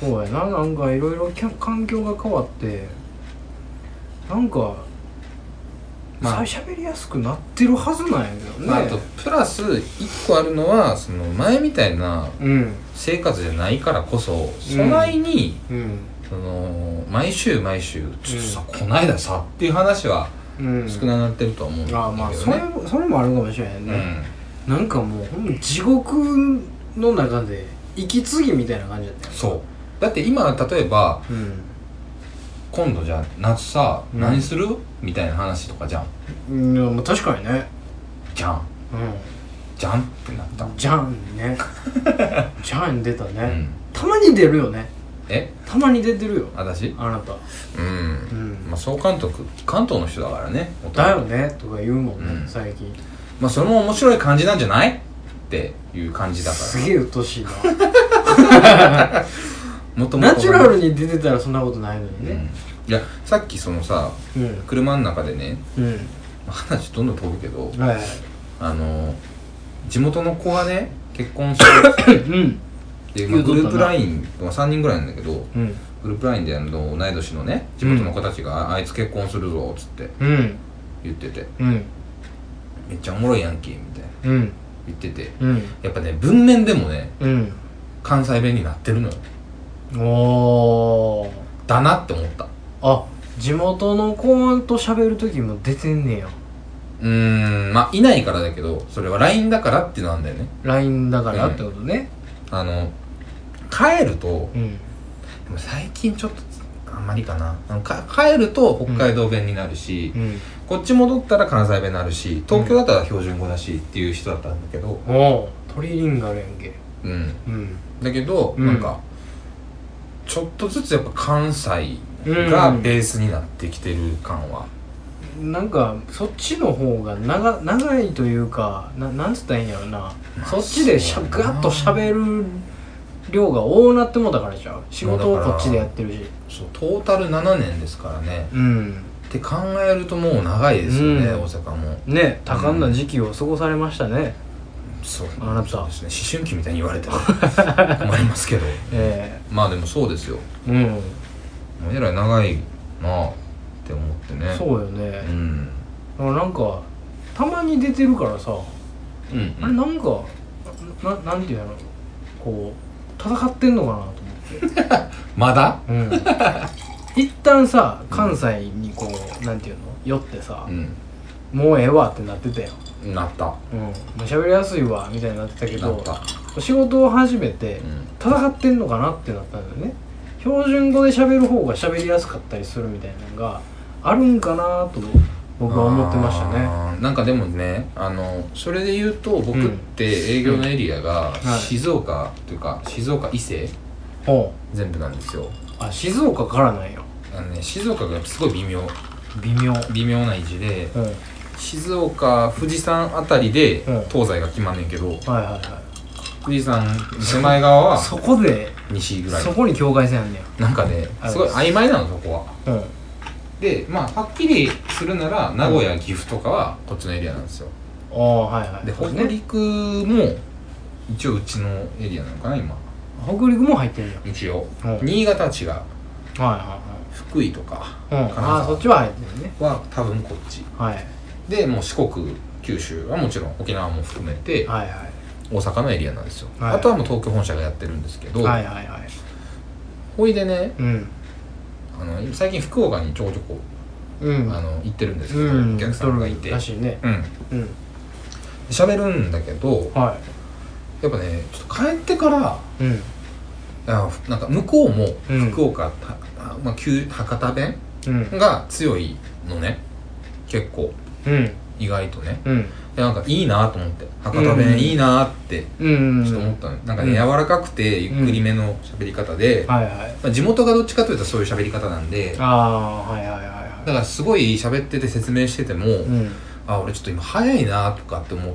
そうやな。なんかいろいろ環境が変わってなんかまあ。さ喋りやすくなってるはずなんやけどね、まあ、あとプラス1個あるのはその前みたいなうん。生活じゃないからこそそないに、うん。その毎週毎週ちょっとさ、こないださっていう話はうん。少なくなってるとは思うんだけどね、ああまあそれもそれもあるかもしれないね、うん。なんかもうほんま地獄の中で息継ぎみたいな感じだったよそうだって今例えばうん。今度じゃあ夏さ、うん。何する？みたいな話とかじゃん。うんいやまあ確かにね。じゃん。うじゃんってなった。んじゃんね。じゃん出たね、うん。たまに出るよね。え？たまに出てるよ。私？あなた。うん、うん。まあ総監督関東の人だからね。だよね。とか言うもんね、うん。最近。まあそれも面白い感じなんじゃない？っていう感じだから。すげえ鬱陶しいな もともとナチュラルに出てたらそんなことないのにうん。ねいやさっきそのさうん。車の中でねうん、まあ話どんどん飛ぶけどはいはい。あの地元の子がね結婚してうん。で、まあ、グループ LINE まあ3人ぐらいなんだけどうん。グループ LINE であの同い年のね地元の子たちが、あいつ結婚するぞっつってうん。言ってて。うん。めっちゃおもろいやんけみたいな。うん。言ってて。うん。やっぱね文面でもねうん。関西弁になってるのよおー。だなって思った。あ地元の子と喋る時も出てんねや。うーん。まあいないからだけどそれは LINE だからっていうのなんだよね。LINE だからってことね。あの帰るとうん。でも最近ちょっとあんまりかな。あのか帰ると北海道弁になるし、うん。こっち戻ったら関西弁になるし東京だったら標準語だしっていう人だったんだけどおおトリリンガルやんけ。うん。うん。だけど、うん。なんかちょっとずつやっぱ関西がベースになってきてる感は、なんかそっちの方が長長いというかななんつったらいいんやろな、まあそっちでしゃガッと喋る量が多なってもうたからじゃう仕事をこっちでやってるし。そうトータル7年ですからね。うん。って考えるともう長いですよね、うん。大阪も。ね多感な時期を過ごされましたね、そう。あなたそうですね。思春期みたいに言われても困りますけど。えまあでもそうですよ。えうん。もうえらい長いなって思ってね。そうよね。う、ん。だからなんかたまに出てるからさ、うんあれなんかななんていうの？こう戦ってんのかなと思って。まだ？うん。一旦さ関西にこうなんていうの？寄ってさ、うん。もうええわってなってたよなった。うん。喋りやすいわみたいになってたけどた。仕事を始めてうん。戦ってんのかなってなったんだよね。標準語で喋る方が喋りやすかったりするみたいなのがあるんかなと僕は思ってましたね。あーなんかでもねあのそれで言うと僕って営業のエリアがはい。静岡というか静岡伊勢ほ全部なんですよ。うあ静岡からなんや。あのね静岡がすごい微妙。微妙。微妙な位置でうん静岡富士山あたりでうん。東西が決まんねんけどはいはいは富士山手前側いは そこで西ぐらい。そこに境界線あんねなんかねすごい曖昧なのそこは。やうん。でまあはっきりするなら名古屋岐阜とかはこっちのエリアなんですよ。ああはいはい。で北陸も一応うちのエリアなのかな今。北陸も入ってんね一応。うん。新潟は違うやはいは福井とかいはいうん。金沢ああそっちは入ってるね。は多分こっち。はいでもう四国九州はもちろん沖縄も含めてはいはい。大阪のエリアなんですよ、はい。あとはもう東京本社がやってるんですけど、はいはいはい。ほいでねうん。あの最近福岡にちょこちょこうん。あの行ってるんですけど、うん。お客さんがいて。らしいね。うん。うん。喋るんだけどはやっぱねちょっと帰ってからいうん。あなんか向こうもうん。福岡、まあ、旧博多弁うん。が強いのね。結構うん。意外とね。うん。でなんかいいなと思って。博多弁いいなってうん。ちょっと思ったの、なんかね、うん。柔らかくてゆっくりめの喋り方で、はいはい。まあ、地元がどっちかというとそういう喋り方なんでだああはいはいはいはからすごい喋ってて説明してても、いうん。あ俺ちょっと今早いなとかって思う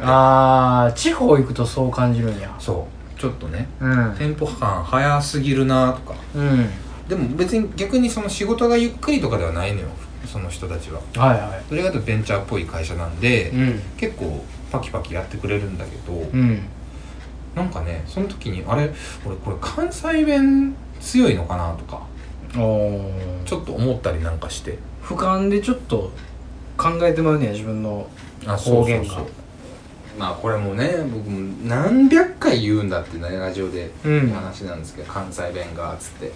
ああ地方行くとそう感じるんや。そう。ちょっとね。うん。テンポ感早すぎるなとか。うん。でも別に逆にその仕事がゆっくりとかではないのよその人たちは。はいはどれかというとベンチャーっぽい会社なんで、いうん。結構パキパキやってくれるんだけど、うん。なんかねその時にあれ俺これ関西弁強いのかなとかおちょっと思ったりなんかして。俯瞰でちょっと考えてまうねや自分のあ方言が。まあこれもね僕も何百回言うんだってねラジオでうん。話なんですけど、関西弁がっつって。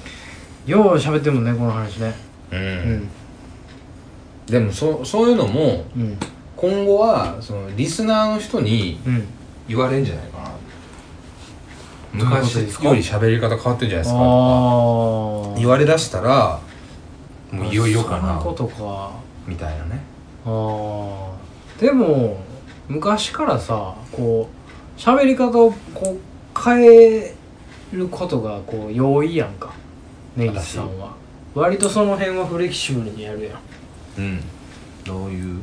よう喋ってるもんねこの話ね。う、うんんでもそそういうのもうん。今後はそのリスナーの人にうん。言われるんじゃないかな。どういうこと昔より喋り方変わってるんじゃないですか。とか言われだしたらもういよいよかな。ことか。みたいなね。あー。でも昔からさこう喋り方をこう変えることがこう容易やんか。ネギスさんは。割とその辺はフレキシブルにやるやんうん。どういう？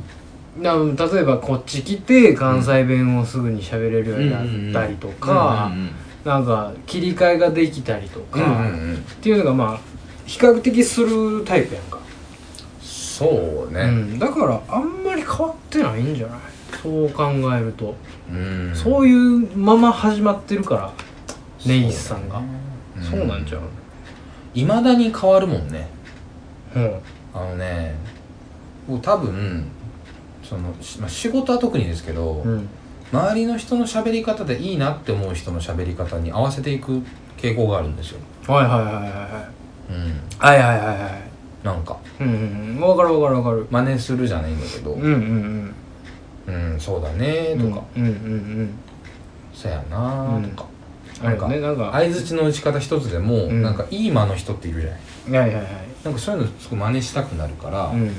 な例えばこっち来て関西弁をすぐに喋れるようになったりとかうんうんなんか切り替えができたりとか、うんうんうん。っていうのがまあ比較的するタイプやんか、そうね。うん、だからあんまり変わってないんじゃない？そう考えると、うん。そういうまま始まってるからネギスさんが。そう,、そうなんちゃういまだに変わるもんね。うん。あのね僕多分その、しまあ、仕事は特にですけど、うん。周りの人の喋り方でいいなって思う人の喋り方に合わせていく傾向があるんですよ。はいはいはいはいはい。うん。はいはいはいはい。なんか。うんうんうん。分かる分かる分かる。真似するじゃないんだけど。うんうんうん、そうだねうんとか、うんうんうんそやなとか、あれよねなんか。相づちの打ち方一つでも、うん。なんかいい間の人っているじゃない。はいはいはい。なんかそういうのすごい真似したくなるから、うんうん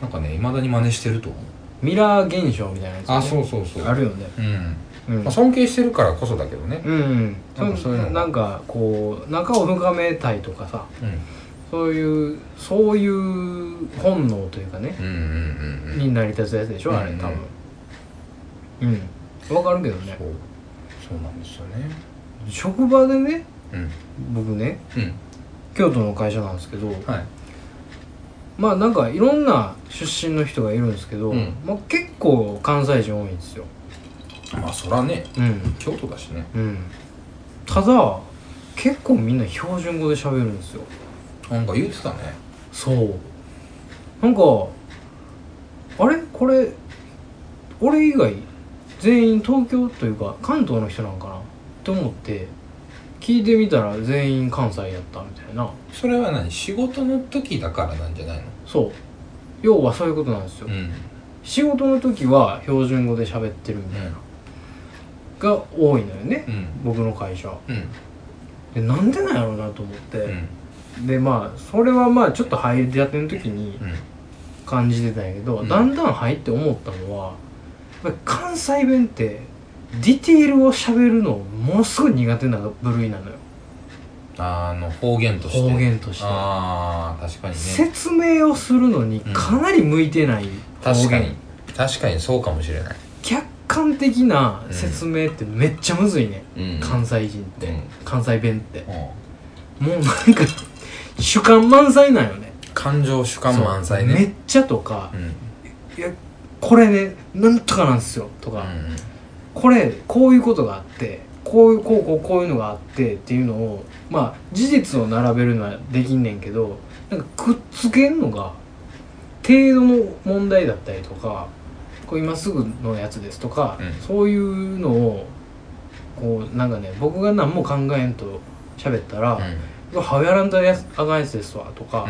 なんかねいまだに真似してると思う。ミラー現象みたいなやつね。あそうそうそう。あるよね。うん、うん。まあ、尊敬してるからこそだけどね。うんうん。なんかそういうなんかこう仲を深めたいとかさうん。そういうそういう本能というかね。うんうんうんうん。に成り立つやつでしょあれうん。多分。うん。わかるけどね。そう。そうなんですよね。職場でねうん。僕ねうん。京都の会社なんですけどはいまあなんかいろんな出身の人がいるんですけど、うん。まあ、結構関西人多いんですよ。まあそらね。うん。京都だしね。うん。ただ結構みんな標準語で喋るんですよ。なんか言ってたね。そう。なんかあれ？これ俺以外全員東京というか関東の人なんかな？って思って聞いてみたら全員関西やったみたいな。それは何？仕事の時だからなんじゃないの？そう。要はそういうことなんですよ、ん。仕事の時は標準語で喋ってるみたいな、が多いのよね、うん。僕の会社。うん。でなんでなんやろうなと思って、うん。でまあそれはまあちょっと入りたての時にうん。感じてたんやけど、うん。だんだん入って思ったのはやっぱり関西弁ってディテールを喋るのものすごい苦手な部類なのよ。あの方言として。方言として。ああ確かにね。説明をするのにかなり向いてない方言、確かに。確かにそうかもしれない。客観的な説明ってめっちゃむずいね、うん。関西人って、うん。関西弁って。うん。もうなんか主観満載なんよね。感情主観満載そう。めっねちゃとかうん。いやこれねなんとかなんですよとか、うんこれこういうことがあってこういうこうこうこういうのがあってっていうのをまあ事実を並べるのはできんねんけどなんかくっつけんのが程度の問題だったりとかこう今すぐのやつですとか、うん。そういうのをこうなんかね僕が何も考えんと喋ったら「うん。ハウやらんとやつあかんやつですわ」とか、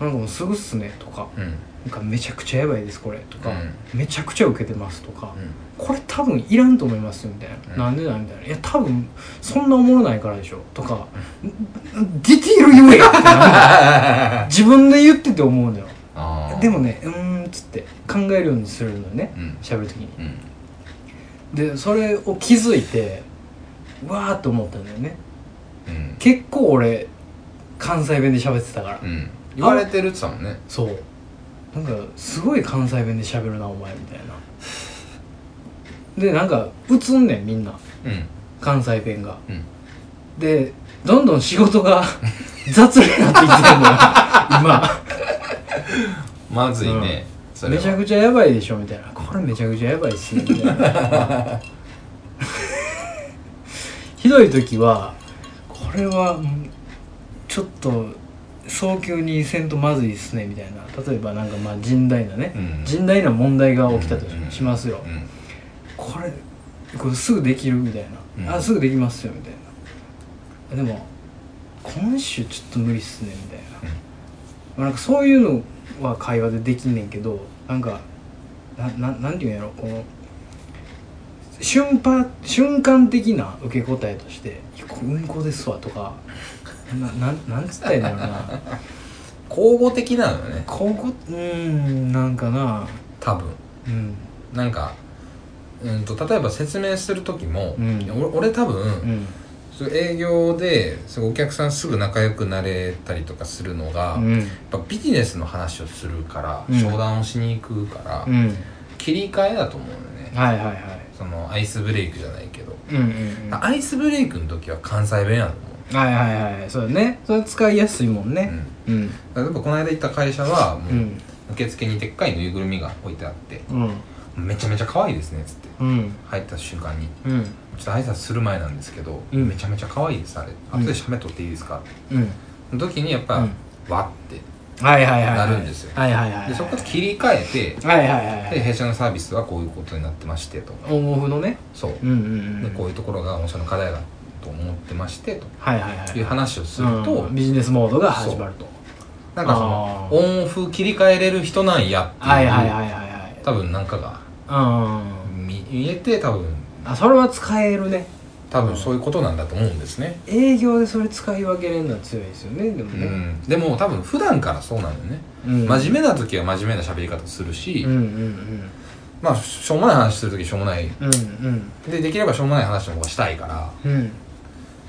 うん。なんかもうすぐっすね」とかうん「なんかめちゃくちゃやばいですこれ」とか、うめちゃくちゃ受けてます」とか、うん。これ多分いらんと思いますみたいな、うん。なんでなんみたいな。いや多分そんなおもろないからでしょとか、ディティール言えやって 自分で言ってて思うのよ。でもねうーんっつって考えるようにするのねうん。喋る時に。うん。でそれを気づいてうわーって思ったんだよね。うん。結構俺関西弁で喋ってたから、うん。言われてるって言ってたもんね。そうなんかすごい関西弁で喋るなお前みたいな。でなんか映んねんみんな。うん。関西弁が。うん。でどんどん仕事が 雑になってきてるのよ今。まずいねそれは。めちゃくちゃやばいでしょみたいな。これめちゃくちゃやばいっすねみたいな。ひどい時はここれはうんちょっと早急にせんとまずいっすねみたいな。例えばなんかまあ甚大なね、うん。甚大な問題が起きたとしますよ、うん。これこれすぐできるみたいな、うん。あすぐできますよみたいな。でも今週ちょっと無理っすねみたいな、まあなんかそういうのは会話でできんねんけどなんかなななんていうんやろ。この瞬間瞬間的な受け答えとして「いやこれうんこですわ」とかななんなんつったらいいんだろうな。交互的なのよね。ここうーんなんかな。多分。うん。なんかうんと例えば説明する時も、うん。俺俺多分、うん。そう営業ですごいお客さんすぐ仲良くなれたりとかするのが、うん。やっぱビジネスの話をするから、うん。商談をしに行くから、うん。切り替えだと思うのよね。はいはいはい。そのアイスブレイクじゃないけど、うんうんうん。はアイスブレイクの時は関西弁やと思いはいはい。そうだね。それ使いやすいもんう、ね。うん。うん、例えばこの間行った会社はもう、うん。受付にでっかいぬいぐるみが置いてあってうん。めちゃめちゃ可愛いですねっつって。うん。入った瞬間に。うん。ちょっと挨拶する前なんですけど、うん。めちゃめちゃ可愛いですあれ。うん。後で写メ撮っていいですか、うん。その時にやっぱ、うん。わって。はいはいはいはい。なるんですよ。はいはいはいでそこから切り替えてはいはいはいはい。で弊社のサービスはこういうことになってましてと。オンオフのね。そう、うんうんうんでこういうところが御社の課題だと思ってましてと。はいはいはい。いう話をすると、うん。ビジネスモードが始まると。なんかそのあー。オンオフ切り替えれる人なんやっていう、はいはいはいはいはい。多分なんかがうん見見えて多分。あそれは使えるね。多分そういうことなんだと思うんですね、営業でそれ使い分けれるのは強いですよねでもね。うん、でも多分普段からそうなのよね、うん。真面目な時は真面目な喋り方するし、うんうんまあしょうもない話する時しょうもない。うんうん。でできればしょうもない話の方がしたいからうんうん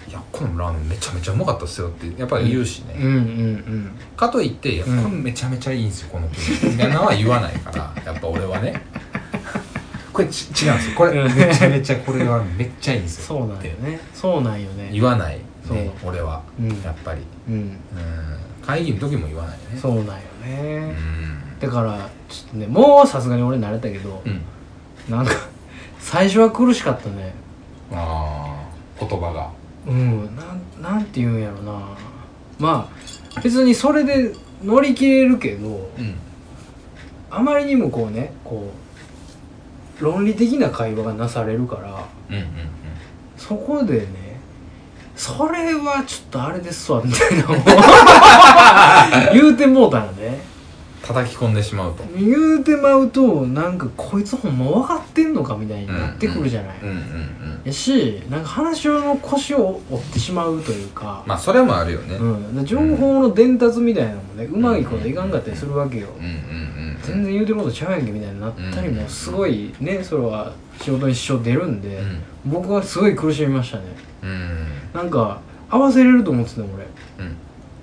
いやこのラーメンめちゃめちゃうまかったっすよってやっぱり言うしね、うんうんかといっていやこうん。れめちゃめちゃいいんですよこの国みたいなのは言わないから やっぱ俺はね。これち違うんですよ。これうん。めちゃめちゃこれはめっちゃいいんですよ。そうなんよね。そうなんよね。言わない。そう。ね俺は、うん。やっぱり。うん。うん。会議の時も言わないね。そうなんようねん。だからちょっとねもうさすがに俺慣れたけどうん。なんか最初は苦しかったね。ああ言葉がうん。なんなんて言うんやろな。まあ別にそれで乗り切れるけどうん。あまりにもこうねこう論理的な会話がなされるからうんうんそこでねそれはちょっとあれですわみたいな 言うてもうたらね叩き込んでしまうと。言うてまうとなんかこいつほんま分かってんのかみたいになってくるじゃない、うん。うん。うん。やしなんか話の腰を折ってしまうというか、まあそれもあるよね。うん、で情報の伝達みたいなのもねうまいこといかんかったりするわけよ、うん。うん。うん。全然言うてることちゃうやんけみたいになったりもすごいねそれは仕事に支障出るんで、僕はすごい苦しみましたね。うん。うんなんか合わせれると思ってたの俺。うん。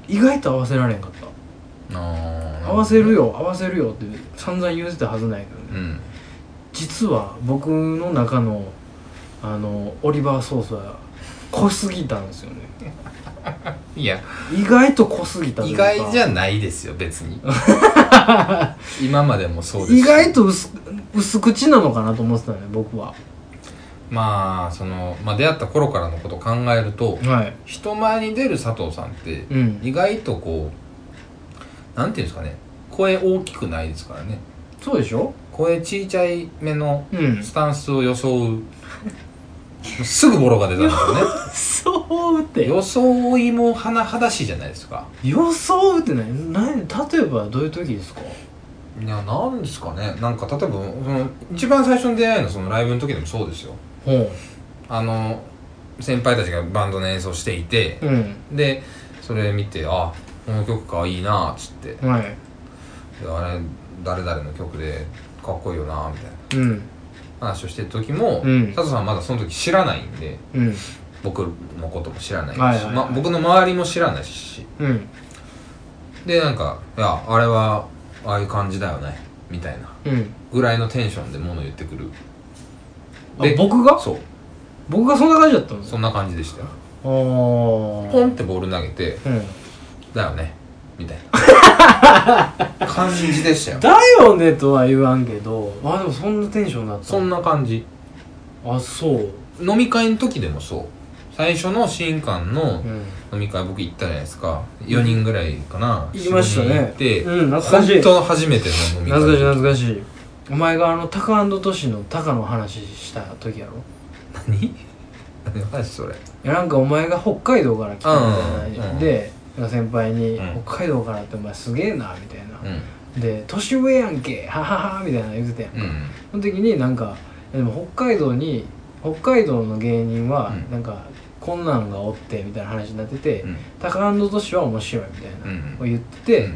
意外と合わせられんかった。あー合わせるよ合わせるよって散々言うてたはずないけどね、うん。実は僕の中のあのオリバーソースは濃すぎたんですよね。いや。意外と濃すぎた意外じゃないですよ別に。今までもそうですし。意外と薄薄口なのかなと思ってたね僕は。まあその、まあ、出会った頃からのことを考えるとはい。人前に出る佐藤さんってうん。意外とこうなんていうんですかね。声大きくないですからね。そうでしょ？声ちいちゃいめのうん。スタンスを装う。すぐボロが出たんですよね。そうって。装いも甚だしいじゃないですか。装うって何？何？例えばどういう時ですか？いやなんですかね。なんか例えばその一番最初の出会いのそのライブの時でもそうですよ。ほあの先輩たちがバンドの演奏していて。ううん。でそれ見てあこの曲かいいなっつって。はい。であれ誰々の曲でかっこいいよなみたいな。うん。話をしてる時も、うん。佐藤さんはまだその時知らないんでうん。僕のことも知らないし、はいはいはい。ま、僕の周りも知らないし。うん。でなんか「いやあれはああいう感じだよね」みたいな。うん。ぐらいのテンションで物言ってくる。あ僕が？そう。僕がそんな感じだったんですそんな感じでしたよ。あー。ポンってボール投げてうん「だよね」みたいな。感じでしたよ。だよねとは言わんけどあでもそんなテンションだった。そんな感じ。あそう。飲み会の時でもそう。最初の新館のうん。飲み会僕行ったじゃないですか。4人ぐらいかな。行きましたね。4人行って、うん懐かしい。本当初めての飲み会。懐かしい懐かしい。お前があのタカトシのタカの話した時やろ？何？何の話それ。いやなんかお前が北海道から来たみたいな、うんでなんか先輩に、うん。北海道からってお前すげえな」みたいな、うん。で「年上やんけははは」みたいなの言ってたやんか、うん。その時になんかでも北海道に北海道の芸人はうん。なんかこんなんがおってみたいな話になってて、うん。タカトシは面白いみたいな、うん。を言ってて、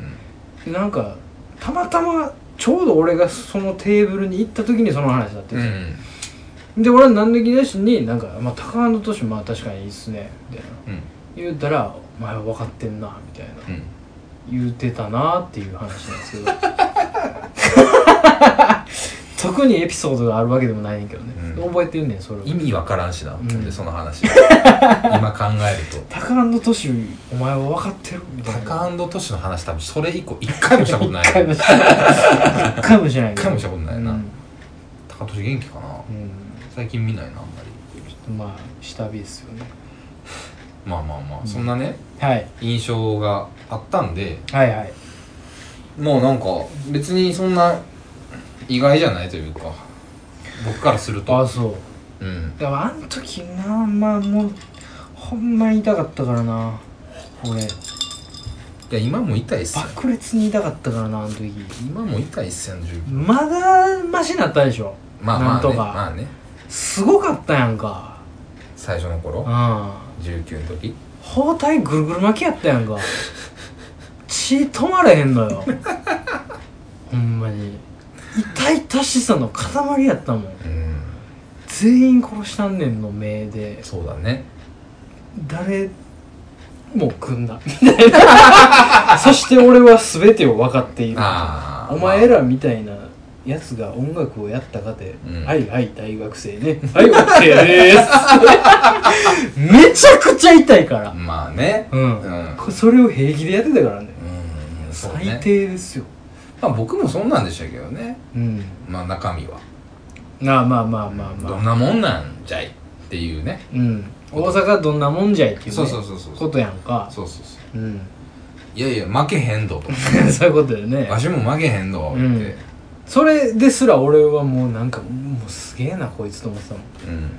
でなんかたまたまちょうど俺がそのテーブルに行った時にその話だってうんうて、ん。で俺は何の気なしになんか「まあ、タカトシまあ確かにいいっすね」みたいな。うん言ったら「お前は分かってんな」みたいな。うん。言うてたなっていう話なんですけど。特にエピソードがあるわけでもないねんけどね、うん。覚えてんねんそれを意味わからんしな、ん。でその話。今考えると。タカトシお前は分かってる？みたいな。タカトシの話多分それ以降一回もしたことない。一回もしない一回もしない。一回もしたことないな。うん、タカトシ元気かな？うん。最近見ないなあんまり。ちょっとまあ下火ですよねまあまあまあ、うん。そんなねはい。印象があったんではいはい。もうなんか別にそんな意外じゃないというか僕からすると。あそう。うん。だからあの時なまあもうほんまに痛かったからな俺。いや今も痛いっすよ。爆裂に痛かったからなあの時。今も痛いっすよ十分。まだマシになったでしょ。まあまあねなんとか。まあね。すごかったやんか。最初の頃。うん19の時包帯ぐるぐる巻きやったやんか。血止まれへんのよ。ほんまに。痛々しさの塊やったもん。うん。全員殺したんねんの目で。そうだね。誰も組んだ。みたいな。そして俺は全てを分かっている。お前らみたいなやつが音楽をやったかて、うん。はいはい大学生ね。はい OK でーす。めちゃくちゃ痛いから。まあね。うん、うん。こそれを平気でやってたからね。うんそう最ね低ですよ。まあ僕もそんなんでしたけどね。うん。まあ中身は。まあまあまあまあまあ。どんなもんなんじゃいっていうね。うん。大阪どんなもんじゃいっていう,、ね、そうそうそうそうことやんか。そうそうそう。うん。いやいや負けへんどと。そういうことだよね。わしも負けへんどって。うんそれですら俺はもうなんかもうすげえなこいつと思ってたもん。うん。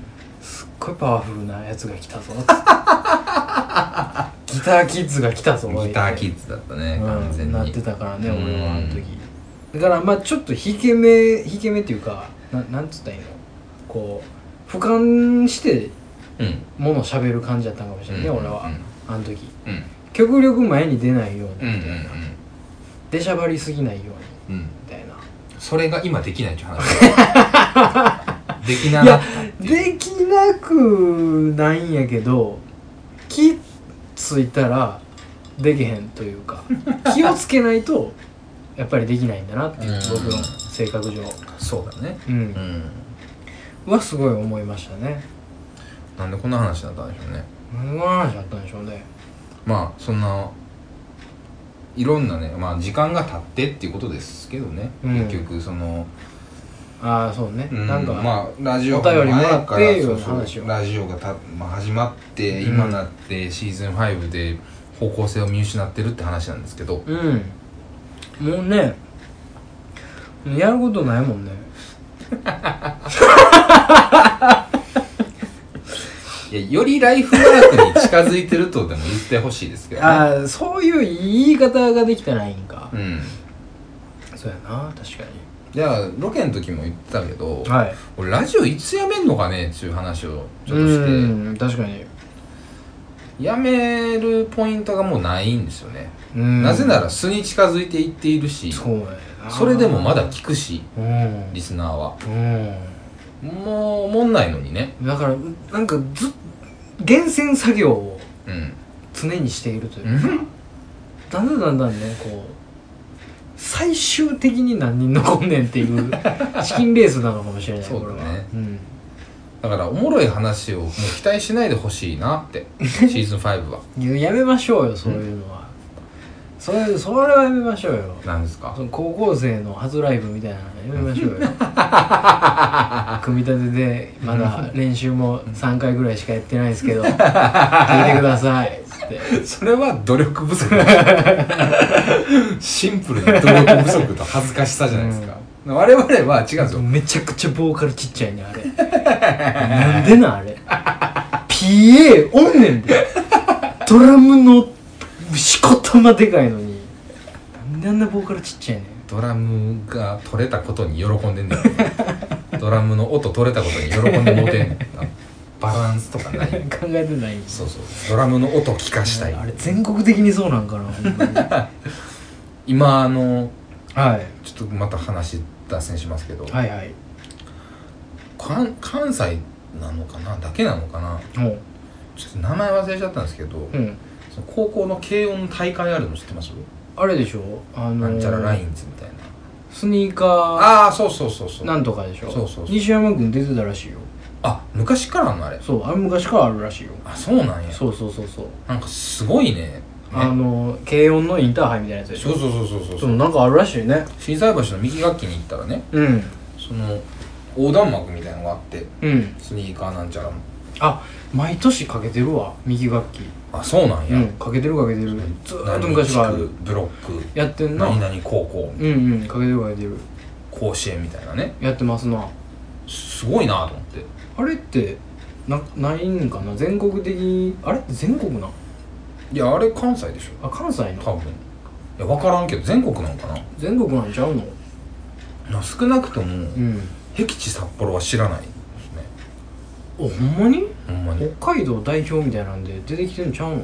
すっごいパワフルなやつが来たぞ。ギターキッズが来たぞギターキッズだったね完うん、全に。なってたからねうん。俺はあの時。だからまあちょっと引け目引け目っていうかななんつったらいいの？こう俯瞰してうん。もの喋る感じだったんかもしれないね、うん。俺は、あの時。うん。うん極力前に出ないようにうんうんみたいな、出しゃばりすぎないように。うんそれが今できないっていう話。できないなやできなくないんやけど気ついたらできへんというか 気をつけないとやっぱりできないんだなっていううん。僕の性格上。そうだね。ううん。んはすごい思いましたね。なんでこんな話だったんでしょうね。何の話だったんでしょうね。まあそんないろんなねまあ時間が経ってっていうことですけどね、うん。結局その、ああそうね、うんなんか、まあラジオお便りもらって前からそうそうラジオがた、まあ、始まってうん。今なってシーズン5で方向性を見失ってるって話なんですけど。うん。もうねやることないもんね いやよりライフワークに近づいてるとでも言ってほしいですけどね。ああそういう言い方ができたらいいんか、うん。そうやな確かじゃあロケの時も言ってたけどにはい。俺ラジオいつやめんのかねっていう話をちょっとうして。ん確かに、やめるポイントがもうないんですよね。うん。なぜなら素に近づいていっているしそれでもまだ聞くしうん。リスナーは。うもうおもんないのにね。んだからなんかずっ厳選作業をうん。常にしているという。だんだんだんだんねこう最終的に何人残んねんっていう チキンレースなのかもしれないそうだね。これは。うん。だからおもろい話をもう期待しないでほしいなって シーズン5は。いややめましょうよそういうのは、それそれはやめましょうよ。なんですか？その高校生の初ライブみたいなのやめましょうよ。組み立てでまだ練習も3回ぐらいしかやってないですけど聞いてください。つってそれは努力不足シンプルに努力不足と恥ずかしさじゃないですか、我々は違うんですよめちゃくちゃボーカルちっちゃいねあれ。なんでなんあれ。PA おんねんで。ドラムのしこたまでかいのに。なんであんなボーカルちっちゃいねん。ドラムが取れたことに喜んでんねんドラムの音取れたことに喜んでもうてんねん。バランスとかない。考えてない。そうそう。ドラムの音聞かしたい。あれ全国的にそうなんかな 今あのはい。ちょっとまた話脱線しますけど、はいはい。関関西なのかな？だけなのかな？ちょっと名前忘れちゃったんですけど、うん高校の軽音大会あるの知ってます、あれでしょ？あのーなんちゃらラインズみたいな。スニーカああそうそうそうそう。ーなんとかでしょ？そうそうそう。西山君出てたらしいよ。あ昔からのあれ？そうあれ昔からあるらしいよ。あそうなんや。そうそうそうそう。なんかすごいね。ね。あの軽音のインターハイみたいなやつでしょ？そうそうそうそうそう。そうなんかあるらしいね。心斎橋の右楽器に行ったらねうん。その横断幕みたいなのがあってうん。スニーカーなんちゃらのあ毎年かけてるわ右楽器あそうなんや、うん。かけてるかけてる。ずーっと昔からある。ブロック。やってんな。何々高校。うんうん。かけてるかけてる。甲子園みたいなね。やってますな。すごいなと思って。あれってなないんかな？全国的にあれ？全国な？んいやあれ関西でしょ。あ関西の？多分。いや分からんけど全国なんかな。全国なんちゃうの？な少なくともうん。僻地札幌は知らないほんまに？ほんまに。北海道代表みたいなんで出てきてんちゃうの？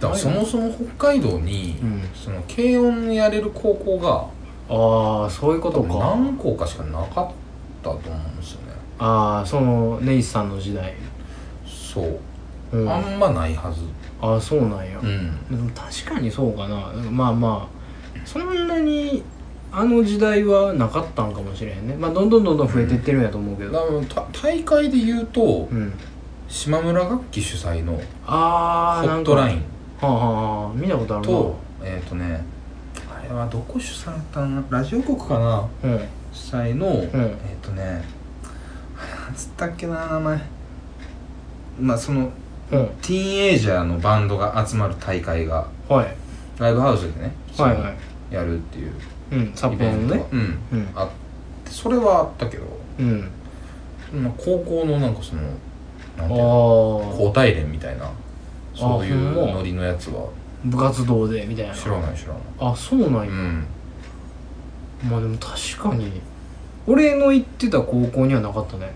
だからそもそも北海道に、うん。その軽音やれる高校がああそういうことか。何校かしかなかったと思うんですよね。ああそのネイスさんの時代。そう、うん。あんまないはず。ああそうなんや、うん。でも確かにそうかな。なんかまあまあそんなにあの時代はなかったんかもしれへんね。まあどんどんどんどん増えてってるんやと思うけど、だからた大会で言うとうん。島村楽器主催のああホットライン。はあ、はあはあ、見たことあるな。とえっ、とねあれはどこ主催だったのラジオ局かな？うん。主催の、えっ、とねなんつったっけな名前。まあそのうん。ティーンエイジャーのバンドが集まる大会が。はい。ライブハウスでねはいはい。やるっていううん札幌のねうん。うん。あってそれはあったけど。うん。高校のなんかそのなんていうの？あ交代連みたいな。そういうノリのやつは。あ部活動でみたいな。知らない知らない。あそうなんや、うん。まあでも確かに。俺の行ってた高校にはなかったね。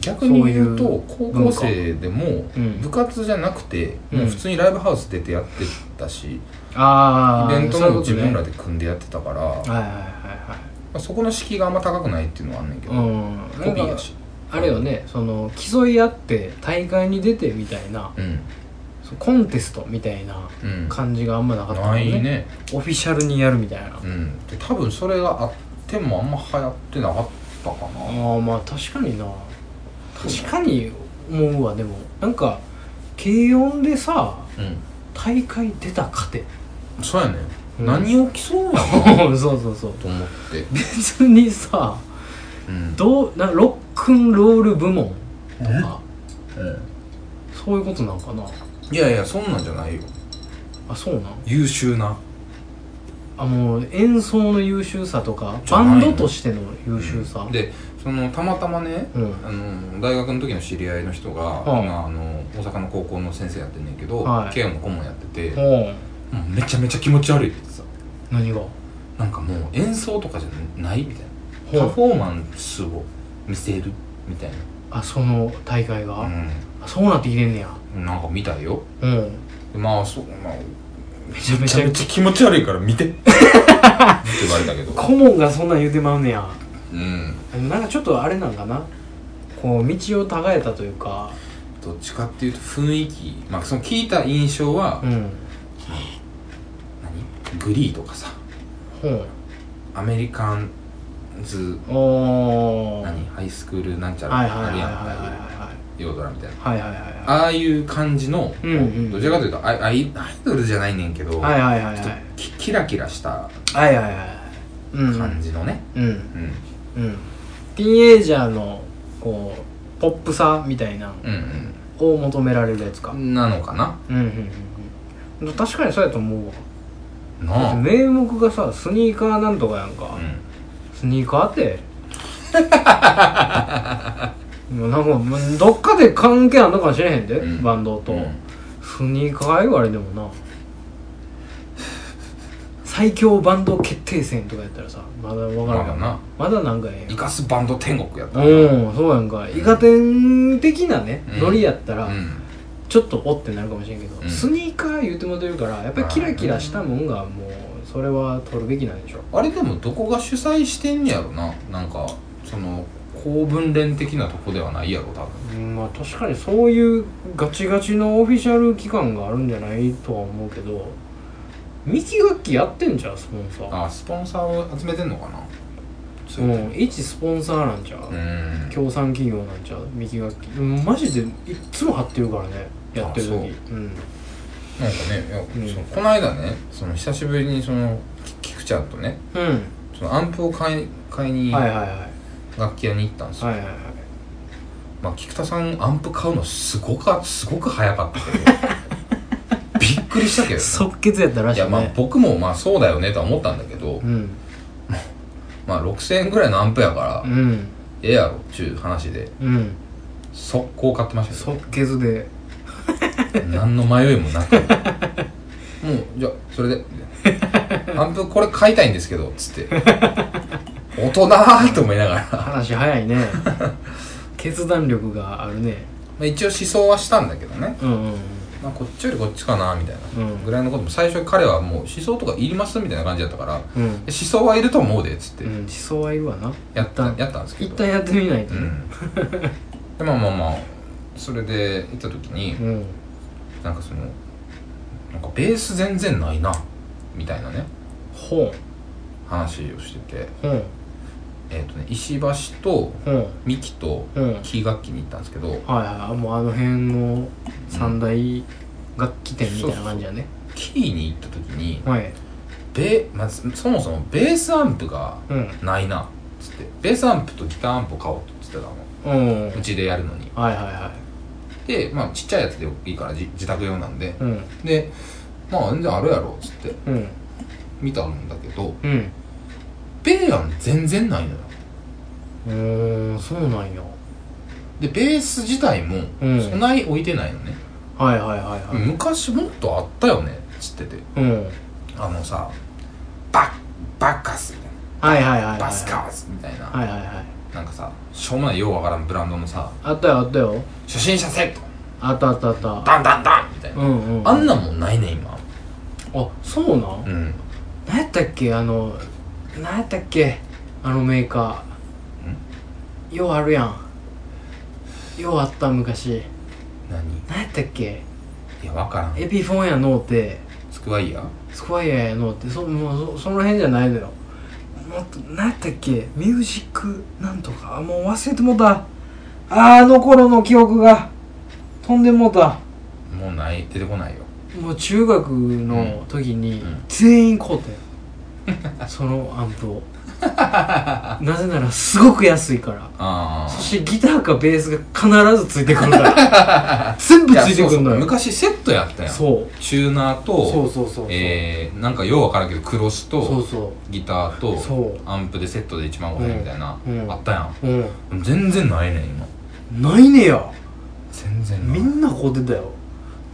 逆に言うと高校生でもうん。部活じゃなくて、うん。もう普通にライブハウス出てやってたし、ああイベントも自分らでで組んでやってたから、まはいはいはいはい。あ、そこの敷居があんま高くないっていうのはあんねんけど、うん。コピーやし。あれよねその競い合って大会に出てみたいなうん。コンテストみたいなうん。感じがあんまなかったもんないね。オフィシャルにやるみたいな、うん。で多分それがあってもあんま流行ってなかったかな。ああまあ確かにな。確かに思うわでも。なんか軽音でさうん。大会出たかてそうやね、うん。何を競うんやろな。そうそうそう。と思って。別にさうん。どうなロックンロール部門とか。うんそういうことなんかな。いやいやそんなんじゃないよ。あそうなん？優秀な。あもう演奏の優秀さとかバンドとしての優秀さ、でそのたまたまね、うん。あの大学の時の知り合いの人が、はいまあ、あの大阪の高校の先生やってんねんけど、はい。慶応の顧問やってて、ほうもうめちゃめちゃ気持ち悪い。って言ってさ何が？なんかもう演奏とかじゃない？みたいな。パフォーマンスを見せる？みたいあその大会が、な、あそうなってきてんねや。うん、なんか見たいよ。うん。でまあそうまあめちゃめちゃめちゃ気持ち悪いから見て。って言われたけど。顧問がそんなん言うてまうねや。うん。なんかちょっとあれなんかな？こう道をたがえたというか。どっちかっていうと雰囲気。まあその聞いた印象は、うん。何グリーとかさほう。アメリカンズおー。何？ハイスクールなんちゃらはいはいはいはいあるやんはヨードラみたいな。はいはいはいはい。はいああいう感じの、うんうんどちらかというとアイアイアイドルじゃないねんけど、はいはいはいはい。ちょっとキキラキラしたはいはいはいうん。感じのね、うん。うん。うん。ティーンエイジャーのこうポップさみたいなうんを求められるやつか。うんなのかな。うんうんうんうん。確かにそうやと思うわ。だな名目がさスニーカーなんとかやんか、うスニーカーって？もうなんかどっかで関係あんのかもしれへんで、うん。バンドと、んうん。スニーカー言われてもな。最強バンド決定戦とかやったらさまだ分からん。けどまだな。まだなんかええイカスバンド天国やったやんうんそうやんか。イカ天的なね、うん。ノリやったら、うんちょっとおってなるかもしれんけど、うん。スニーカー言うてもてるからやっぱりキラキラしたもんがもうそれは取るべきなんでしょあれでもどこが主催してんねやろな。なんかその公文連的なとこではないやろ多分。うんまあ確かにそういうガチガチのオフィシャル機関があるんじゃないとは思うけどミキ楽器やってんじゃんスポンサー。あスポンサーを集めてんのかな。そうういうん一スポンサーなんちゃう、うん。協賛企業なんちゃうミキ楽器。うんマジでいっつも貼ってるからねやってる時。う。うん。なんかねいや、うん。そのこの間ねその久しぶりにそのき菊ちゃんとねうん。そのアンプを買い買いにはいはいはい。楽器屋に行ったんですよ、はいはいはい。まあ、菊田さんアンプ買うのすごくすごく早かったけど びっくりしたけどね。即決やったらしいね。いやまあ僕もまあそうだよねとは思ったんだけど、うん。まあ6000円ぐらいのアンプやから、うん。ええやろっちゅう話でうん。速攻買ってましたけ即決で。ど何の迷いもなく。もうじゃあそれで。アンプこれ買いたいんですけどつって。大人ーと思いながら、ま話早いね。決断力があるね。あ、一応思想はしたんだけどね、うんうんまあ、こっちよりこっちかなみたいなうん。ぐらいのことも最初彼はもう思想とかいりますみたいな感じだったからうん。思想はいると思うでっつって。うん思想はいるわな。やった,、やったんですけど。一旦やってみないと。ねうん。でまあまあまあそれで行った時にうんなんかそのなんかベース全然ないなみたいなねほ話をしてて。うほう。えっ、とね石橋とほう。三木とほう。キー楽器に行ったんですけど。はいはいもうあの辺の三大楽器店みたいな感じやね、キーに行った時にはい。ベまずそもそもベースアンプがうん。ないなっつって。ベースアンプとギターアンプを買おうと言ってたの。うん。うちでやるのに。はいはいはでまあちっちゃいやつでいいからじ自宅用なんで。いうん。でまあ全然あるやろっつって。うん。見たんだけどうん。ベーアン全然ないのよ。うーんそうなんや。でベース自体もうん。そない置いてないのね、はいはいはいはい。昔もっとあったよねっつってて。うん。あのさババッカスみたいはいはいはいはいなバスカーズみたいな、はいはいはいなんかさしょうもないようわからんブランドのさあったよあったよ。初心者セット。あったあったあった。ダンダンダンみたいな、うんうん。あんなんもんないね今。あそうなん？うん。何やったっけ？あの何やったっけ？あのメーカー。ようあるやん。ようあった昔。何？何やったっけ？いやわからん。エピフォンやのうて。スクワイヤー？スクワイヤーやのうて。そもうそその辺じゃないのよもっと何やったっけミュージックなんとか。あもう忘れてもうた。あの頃の記憶が。飛んでもうた。もうない出てこないよ。もう中学の時にうん。全員買うたよ、そのアンプを なぜならすごく安いから。あそしてギターかベースが必ずついてくるから。全部ついてくるのよ。昔セットやったやん。そう。チューナーとそうそうそうそう。えー、なんかようわからんけどクロスとそうそギターとそう。アンプでセットで1万5000円みたいな、うん。うん。あったやん。ううん。全然ないねん今。ないねや。全然みんな買うてたよ。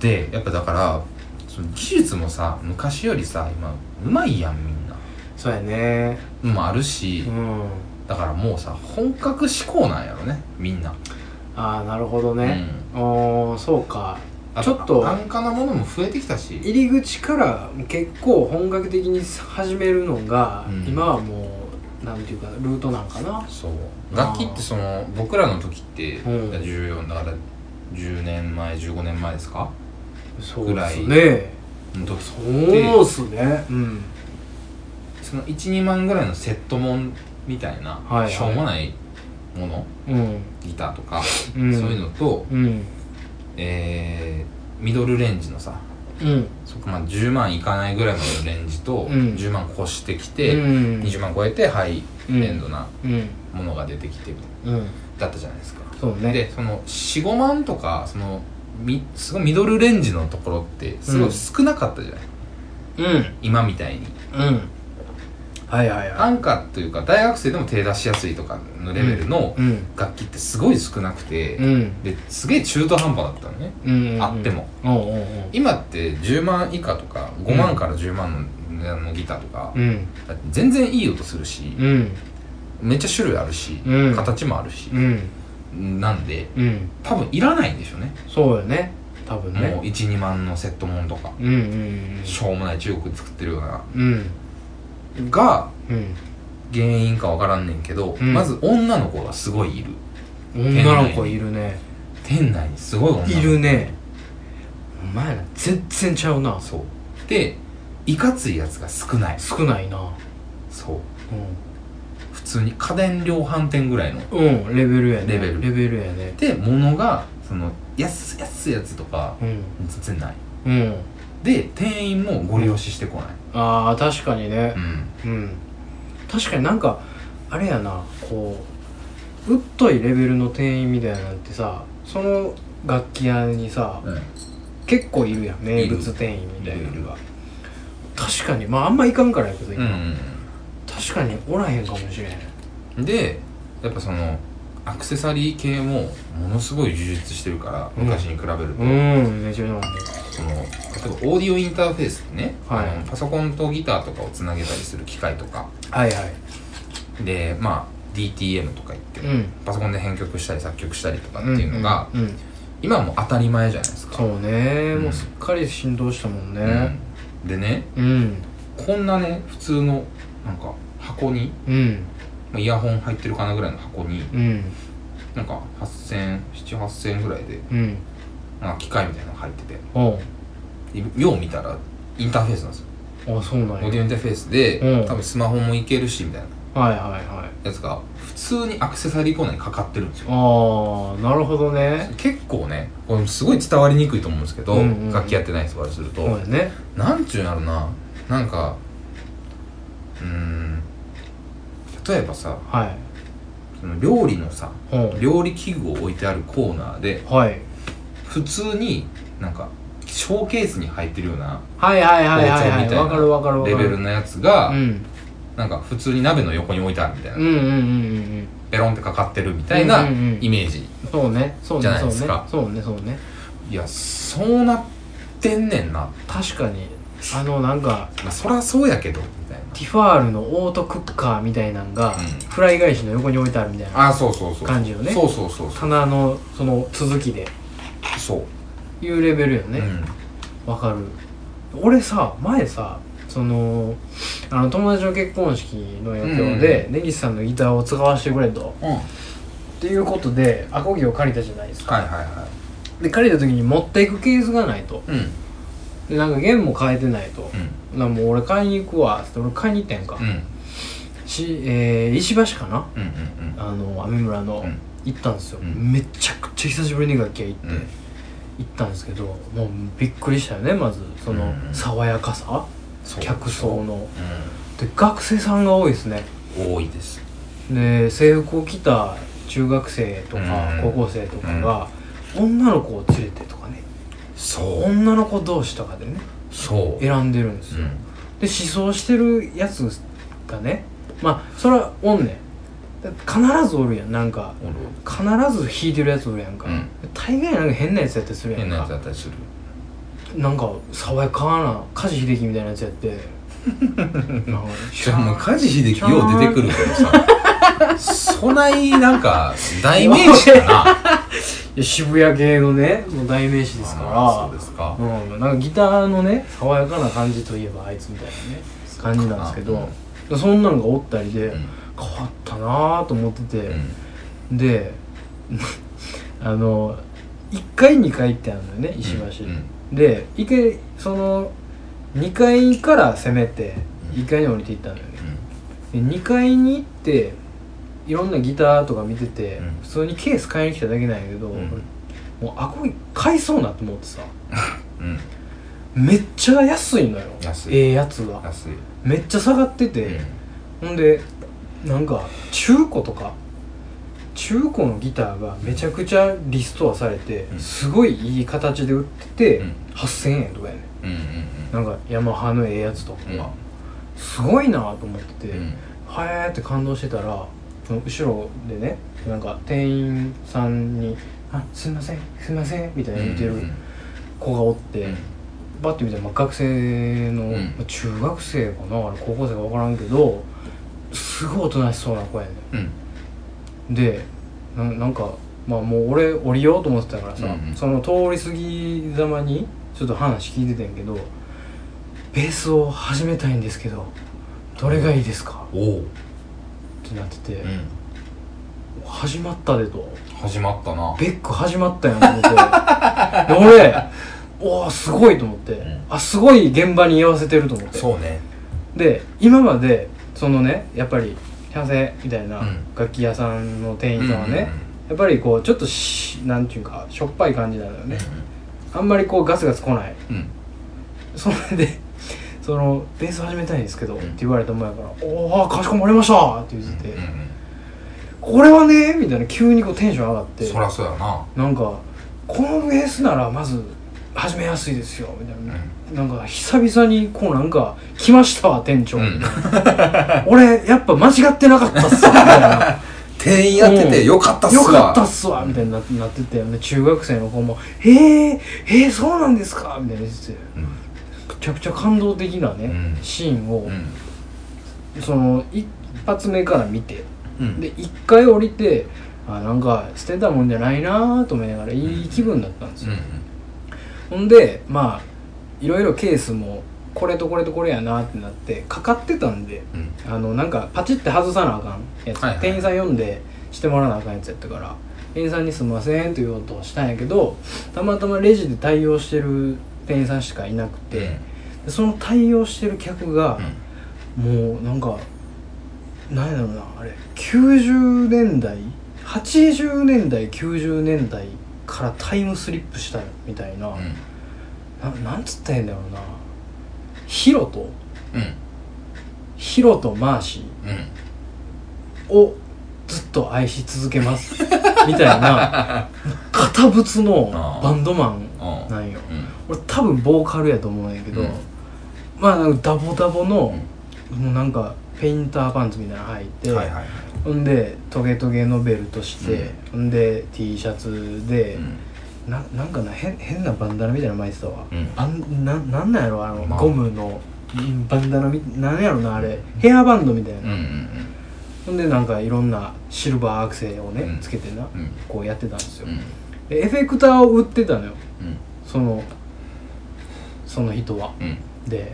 でやっぱだからその技術もさ昔よりさ今うまいやんみんなそうやね。もあるし、うん。だからもうさ本格志向なんやろねみんな。ああなるほどね、ああそうか。あちょっと安価なものも増えてきたし。入り口から結構本格的に始めるのが、うん。今はもうなんていうかルートなんかな。そう。楽器ってその僕らの時ってうん。14だから10年前15年前ですか？そうぐらいねの時そうっすね。うんその12万ぐらいのセットもんみたいな、はいはい。しょうもないもの？うん。ギターとか、うん。そういうのとうん。えー、ミドルレンジのさうん。そこまあ10万いかないぐらいまでのレンジと、うん。10万越してきて、うん。20万超えてハイエンドなうん。ものが出てきてみたいなうん。だったじゃないですか。そうね。でその45万とかそのみすごいミドルレンジのところってすごい少なかったじゃない、うん。今みたいに。うんはいはいは安価というか大学生でも手出しやすいとかのレベルのいうん。楽器ってすごい少なくて、うん。ですげえ中途半端だったのね。うんうんあっても。おうおうおう今って10万以下とか5万から10万の値段のギターとか、うん。全然いい音するし、うん。めっちゃ種類あるし、うん。形もあるしう、ん。なんでうん。多分いらないんでしょうね。そうよね。多分もうね12万のセットもんとか、うんうんしょうもない中国で作ってるようなうんうんがうん。原因かわからんねんけど、うん。まず女の子がすごいいる。女の子いるね。店内に。すごい女の子。いるね。お前ら全然ちゃうな。そう。でいかついやつが少ない。少ないな。そう。普通に家電量販店ぐらいのうん、うん、レベルやね。レベル。レベルやね。で物がその安安いやつとかうん。全然ない。うんで店員もご利用ししてこない。ああ確かにね。うん。うん。確かになんかあれやなこううっといレベルの店員みたいなんてさその楽器屋にさ結構いるやん名物店員みたいなのが。確かにまああんまいかんからやけど今、うん確かにおらへんかもしれへん。うんでやっぱそのアクセサリー系もものすごい充実してるからうん昔に比べると、うんめちゃめちゃその例えばオーディオインターフェースってね、はい。あのパソコンとギターとかをつなげたりする機械とか。はいはい。でまあ DTM とか言って、うん。パソコンで編曲したり作曲したりとかっていうのが、うんうんうん。今はもう当たり前じゃないですか。そうね、うん。もうすっかり振動したもんね。うん。でねうん。こんなね普通のなんか箱にうん。まあイヤホン入ってるかなぐらいの箱にうん。なんか8000 78000円ぐらいでうんなんか機械みたいなのが入ってて。よう見たらインターフェースなんですよ。あそうなんや。オーディオインターフェースで、うん。多分スマホもいけるしみたいな。はいはいはい。やつが普通にアクセサリーコーナーにかかってるんですよ。ああなるほどね。結構ねこれすごい伝わりにくいと思うんですけど、うんうんうん。楽器やってない人からすると、そうやね。なんちゅうんやろな。なんかうーん例えばさはい。その料理のさうん。料理器具を置いてあるコーナーではい普通になんかショーケースに入ってるようなはいはいはいはいはい。わかるわかるわかるなレベルのやつが、うん。なんか普通に鍋の横に置いてあるみたいな、うんうんうんうんペロンってかかってるみたいなうんうんうん。イメージ、うんそうね。そうね。じゃないですか。そうねそうね。そうね。いやそうなってんねんな、確かに。あのなんかまあ、そらそうやけどみたいな。ティファールのオートクッカーみたいなんが、うん。フライ返しの横に置いてあるみたいなあそうそうそう。感じよね。そうそうそうそう。棚のその続きでそう。いうレベルよね。うん。わ、かる。俺さ前さそのあの友達の結婚式の影響で、根岸さんのギターを使わせてくれと。うん。はいっていうことでアコギを借りたじゃないですか。はいはで借りた時に持っていくケースがないと。いうん。でなんか弦も変えてないと。う、ん。なもう俺買いに行くわ。っつって俺買いに行ったやんか、うん。しえー石橋かな？うんうん。あの雨村の、うん。行ったんですよ、うん。めちゃくちゃ久しぶりに楽器屋行って、うん行ったんですけどもうびっくりしたよねまず。そのうん。爽やかさ、客層の。う。で学生さんが多いですね。ん多いです。で制服を着た中学生とかうん。高校生とかが、女の子を連れてとかね。そう。女の子同士とかでねそう。選んでるんですよ、うん。で思想してるやつがねまあそれはおんねん。だ必ずおるやん。なんか必ず弾いてるやつおるやんか、うん。大概なんか変なやつやったりするや変なやつんかだったりする。なんか爽やかな梶秀樹みたいなやつやって。なんかじゃあもう梶秀樹よう出てくるけどさ。そないなんか 代名詞かな。いや渋谷系のねもう代名詞ですから。あそうですか。うん、なんかギターのね爽やかな感じといえばあいつみたいなね感じなんですけど、そんなのがおったりで、うん変わったなぁと思ってて、うん。で あの1階2階ってあるのよね石橋、うんで一回その2階から攻めてうん。1階に降りていったのよね、で2階に行っていろんなギターとか見てて、うん。普通にケース買いに来ただけなんやけど、うん。もうあこれ買いそうなと思ってさ。うん。めっちゃ安いのよ。安い。ええやつが安い。めっちゃ下がってて、ほんでなんか中古とか中古のギターがめちゃくちゃリストアされて、うん。すごいいい形で売ってて、うん。8000円とかやねうんうんなんかヤマハのええやつとか。うん。が、すごいなと思ってて、うん。はえーって感動してたらその後ろでねなんか店員さんに「あすいませんすいません」みたいな言ってる子がおって、うん。バッて見たら、まあ、学生の、うん。まあ中学生かなあれ高校生か分からんけどすごいおとなしそうな子やねうん。でななんかまあもう俺降りようと思ってたからさ、うんうん。その通り過ぎざまにちょっと話聞いてたんやけどベースを始めたいんですけどどれがいいですか？おおってなってて、うん。始まったでと。始まったな。ベック始まったやんと思ってで俺おおすごいと思って、ん。あすごい現場に居合わせてると思って。そうね。で今までそのねやっぱり「すいません」みたいなうん。楽器屋さんの店員さんはね、やっぱりこうちょっとしなんていうかしょっぱい感じなのよね、あんまりこうガツガツ来ない。それでその「ベース始めたいんですけど」っん。て言われたもんやから「おおかしこまりました」って言ってて、これはねみたいな急にこうテンション上がって。そりゃそうやな。なんかこのベースならまず始めやすいですよみたいな、なんか久々にこうなんか来ましたわ店長、うん。俺やっぱ間違ってなかったっすわみたいな。店員やっててよかったっすわ。よかったっすわみたいにななっててで中学生の子も「へえへえそうなんですか」みたいな言ってて。うん。めちゃくちゃ感動的なね、うん。シーンをう、ん。その一発目から見てうん。で一回降りてあなんか捨てたもんじゃないなと思いながらいい気分だったんですよ、ほんでまあいろいろケースもこれとこれとこれやなってなってかかってたんでうん。あのなんかパチって外さなあかんやつ、はいはい。店員さん読んでしてもらわなあかんやつやったから店員さんに「すんません」と言おうとしたんやけどたまたまレジで対応してる店員さんしかいなくて、でその対応してる客が、もうなんかなんやろうなあれ90年代80年代90年代からタイムスリップしたみたいな、うん。ななんつったらいいんだろうな。ヒロとうん。ヒロとマーシうん。ーをずっと愛し続けます。みたいな。堅物のバンドマンうんなんよ。うん。俺多分ボーカルやと思うんやけど、うん。まあなんかダボダボの、もうなんかペインターパンツみたいなの履いて、はいはいはいほんでトゲトゲのベルトして、ほんで T シャツで、ななんかな変変なバンダナみたいなの巻いてたわ、うん。あんななんなんやろあの、まあ。ゴムのうんバンダナみなんやろなあれ。ヘアバンドみたいな、うんうんほんでなんかいろんなシルバーアクセをね、うん。つけてな、うん。こうやってたんですよ、うん。でエフェクターを売ってたのよ。うん。そのその人は。うん。で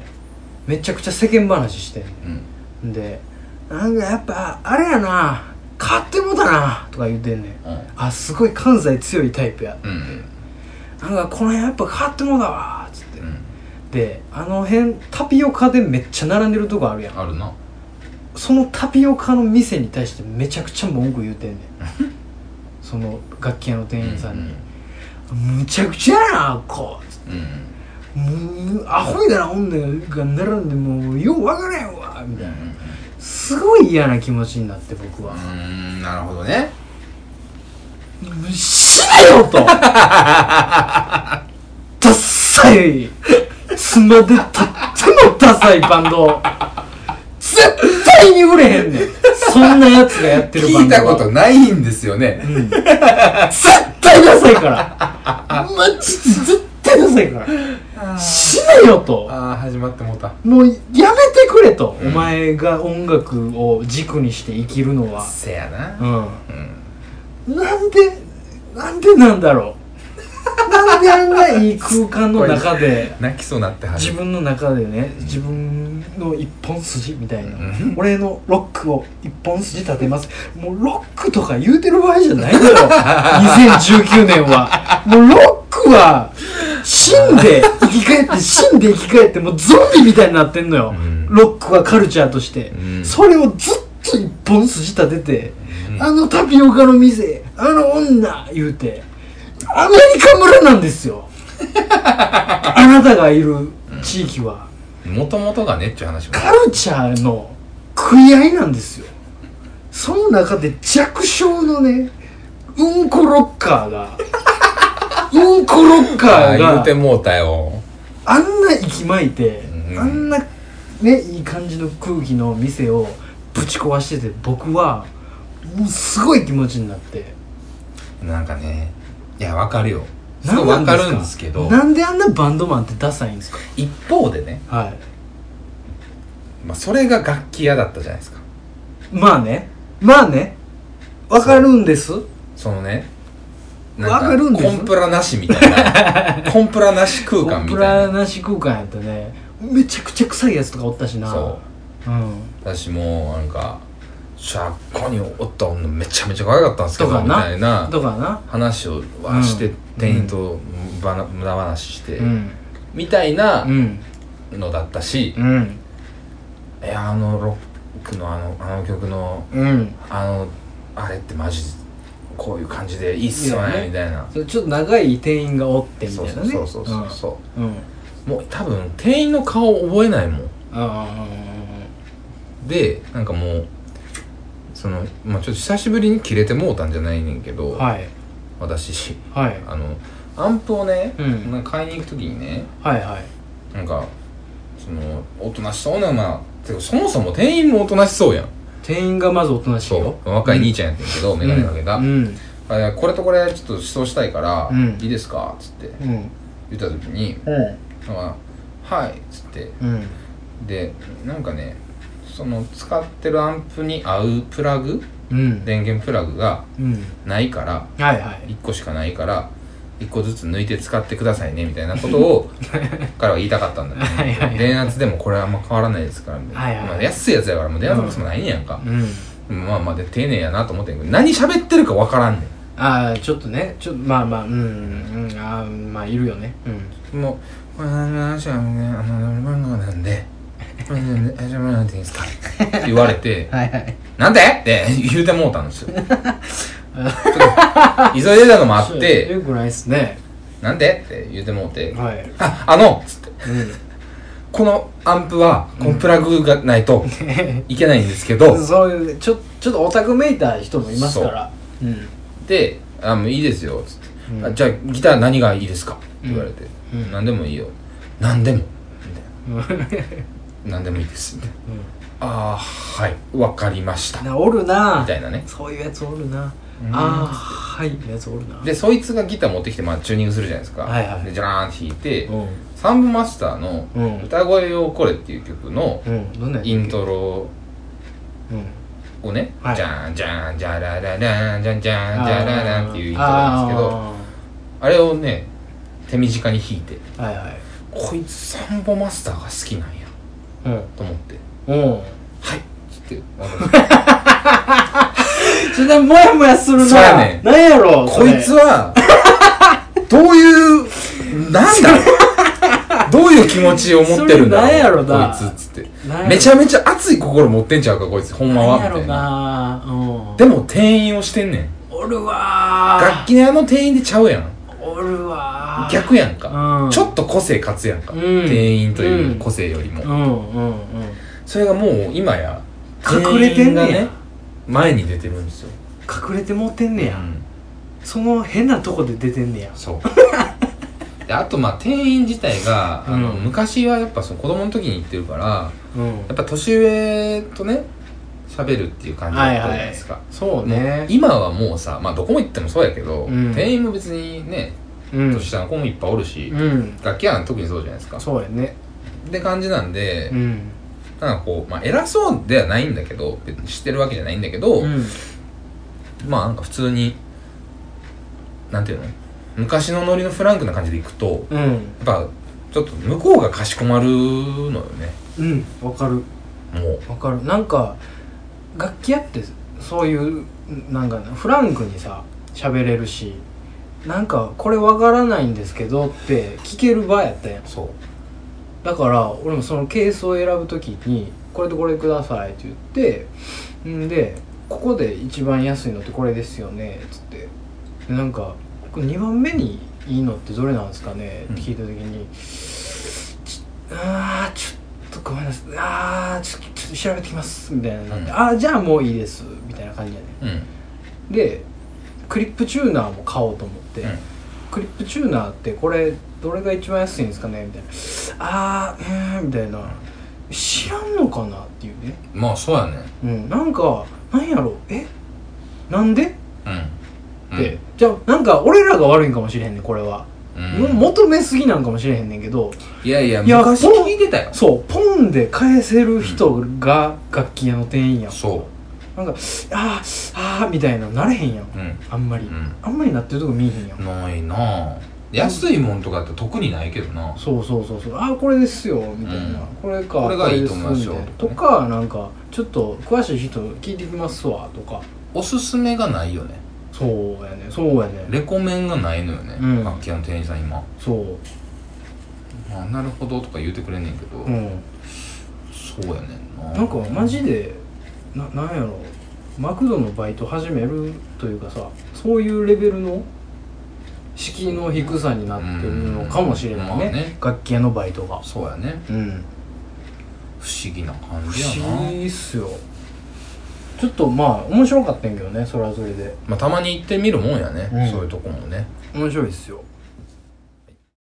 めちゃくちゃ世間話してんねうんん。でなんかやっぱあれやな買ってもうたなとか言ってんねん。うん。あすごい関西強いタイプや。うんなんかこの辺やっぱ買ってもうたわっつって、うん。であの辺タピオカでめっちゃ並んでるとこあるやん。あるな。そのタピオカの店に対してめちゃくちゃ文句言うてんねん。その楽器屋の店員さんに「むちゃくちゃやなこう」つって。うんもうアホみたいな女が並んでもうよう分からへんわみたいな。うんうんすごい嫌な気持ちになって僕は。うーんなるほどね「死ねよ!」と「ダッサい。妻でたってもダサいバンド絶対に売れへんねん。そんなやつがやってるバン聞いたことないんですよね。うん。絶対ダサいから。マジで絶対ダサいから死ねよと。ああ始まってもうた。もうやめてくれと、うん。お前が音楽を軸にして生きるのは。せやな。ううん。んなんでなんでなんだろう。なんであんないい空間の中で 泣きそうなってはる。自分の中でね自分の一本筋みたいな、うん。俺のロックを一本筋立てます。もうロックとか言うてる場合じゃないのよ。2019年は。もうロックは死んで生き返って死んで生き返ってもうゾンビみたいになってんのよ、うん。ロックはカルチャーとして、うん。それをずっと一本筋立てて、うん。あのタピオカの店あの女言うてアメリカ村なんですよ。あなたがいる地域は。もともとがねっちゅう話も。カルチャーの食い合いなんですよ。その中で弱小のねうんこロッカーがうんこロッカーああ言うがてもうたよ。あんな息巻いて、うん。あんなねいい感じの空気の店をぶち壊してて僕はもうすごい気持ちになって。なんかねいやわかるよ。すなんごいわかるんですけど。なんであんなバンドマンってダサいんですか？一方でね、はい。まあ、それが楽器屋だったじゃないですか。まあね。まあね。わかるんです。そのねわかるんですコンプラなしみたいな。コンプラなし空間コンプみたいな。ラなし空間やったね。めちゃくちゃ臭いやつとかおったしな。そう。うん。私もなんかしゃっこにおった女めちゃめちゃ可愛かったんですけどみたいな。とかな？話をはして、うん店員とばな無駄話して、うん。みたいなうん。のだったし、うん。いやあのロックのあのあの曲のうん。あのあれってマジこういう感じでいいっすよねね。みたいな。ちょっと長い店員がおってみたそういなね。そうそうそうそう、うんう。ん。もう多分店員の顔覚えないもん。あでなんかもうその、まあ、ちょっと久しぶりに切れてもうたんじゃないねんけど、あはい。私。はい。あのアンプをね、うん。買いに行く時にねはいはい。なんかそのおとなしそうなまあそもそも店員もおとなしそうやん店員がまずおとなしいそよう。若い兄ちゃんやってんけど、メガネかけた、うん。あいやこれとこれちょっと指導したいから、うん。いいですか？っつってうん。言った時にうん。なんか「はい」っつって。うん。でなんかねその使ってるアンプに合うプラグ？うん。電源プラグがうん。ないからはいはい。1個しかないから1個ずつ抜いて使ってくださいねみたいなことを 彼は言いたかったんだよはいはいはい。ね電圧でもこれはあんま変わらないですからみたいな、はいはい。まあ、安いやつやからもう電圧ボックスもないんやんか、うん。まあまあで丁寧やなと思ってんけど何喋ってるか分からんねん。ああちょっとね。ちょっとまあまあうん。うんああまあいるよね。うん。もう、これ話はね、あの、なんで、これね、大丈夫なんていいですか？って言われて、はいはい。なんで？って言うてもうたんですよ。急いでたのもあって、よくないっすね。なんでって言うてもうて、はい。あ、あのつって、うん。このアンプは、このプラグがないと いけないんですけど、そういうちょちょっとオタクめいた人もいますから。う。ん。で、あ、もういいですよ、つって。うん。あじゃあ、ギター何がいいですかって言われて、うん。何でもいいよ。何でも。みたいな。何でもいいです。みたいな。ああはい。わかりました。なおるな。みたいなね。そういうやつおるな。うんああはいやつおるな。でそいつがギター持ってきて、まあ、チューニングするじゃないですか、はいはい。でジャラーンって弾いて、うん。サンボマスターのうん「歌声をこれ」っていう曲のイントロうん。をね、はい。じゃんじゃんじゃらららんじゃんじゃんじゃららんっていうイントロなんですけどあれをね手短に弾いて。はいはい。こいつサンボマスターが好きなんや。うん。と思って。うん「はい」っつって私 それでモヤモヤするな。そうやねん。なんやろこいつはどういうなんだ？ろうどういう気持ちを持ってるんだろうそれなんやろな。こいつっつって。なんやろ。めちゃめちゃ熱い心持ってんちゃうかこいつ。ほんまはみたいな。なうん。でも店員をしてんねん。おるわ。ー楽器屋の店員でちゃうやん。おるわ。ー逆やんか、うん。ちょっと個性勝つやんか、うん。店員という個性よりも、うんうんうん。それがもう今や隠れてんねや。店員が前に出てるんですよ。隠れてもうてんねや、うん。その変なとこで出てんねや。そう。であとまあ店員自体が、あのうん。昔はやっぱその子供の時に行ってるからうん。やっぱ年上とね喋るっていう感じだったじゃないですか、そうね。今はもうさまあどこも行ってもそうやけど、うん。店員も別にねうん。年下の子もいっぱいおるし、うん。楽器屋なんて特にそうじゃないですか。そうやね。って感じなんで、うんなんかこう、まあ、偉そうではないんだけど別に知ってるわけじゃないんだけど、うん。まあなんか普通になんていうの昔のノリのフランクな感じでいくとうん。やっぱちょっと向こうがかしこまるのよね。うんわかる。もう。わかる。なんか楽器屋ってそういうなんかなフランクにさ喋れるしなんかこれわからないんですけどって聞ける場やったやん。そうだから俺もそのケースを選ぶ時に「これとこれください」って言ってんで「ここで一番安いのってこれですよね」っつって。でなんかこれ2番目にいいのってどれなんですかねうんって聞いた時に、ちあーちょっとごめんなさいあーちょちょっと調べてきますみたいななって、うん。ああじゃあもういいですみたいな感じやね。うん。でクリップチューナーも買おうと思って、うん。クリップチューナーってこれどれが一番安いんですかね？みたいな。あーうーんみたいな。知らんのかなっていうね。まあそうやね。うんなんかなんやろ？え？なんで？うん。って、じゃあなんか俺らが悪いんかもしれへんねんこれは、うん、うん求めすぎなんかもしれへんねんけど。いやいやいや昔聞いてたよ。そうポンで返せる人が楽器屋の店員やん、そなんかあーあーみたいななれへんやん。ううん。あんまり、うん。あんまりなってるとこ見えへんやん。ないなあ安いもんとかって特にないけどな。そうそうそうそう。ああこれですよみたいな、うん。これかこれがいいと思いますよ。とかなんかちょっと詳しい人聞いてきますわとか。おすすめがないよね。そうやねそうやねレコメンがないのよね、うん。楽器屋の店員さん今。そう。あなるほどとか言うてくれんねんけど、うん。そうやねんな。なんかマジでななんやろ。マクドのバイト始めるというかさそういうレベルの敷居の低さになってるのかもしれないね,、うん。まあね。楽器屋のバイトが。そうやね。うん。不思議な感不じやな。思議っすよ。ちょっとまあ面白かったんやけどねそれはそれで。まあたまに行ってみるもんやね、うん。そういうとこもね。面白いっすよ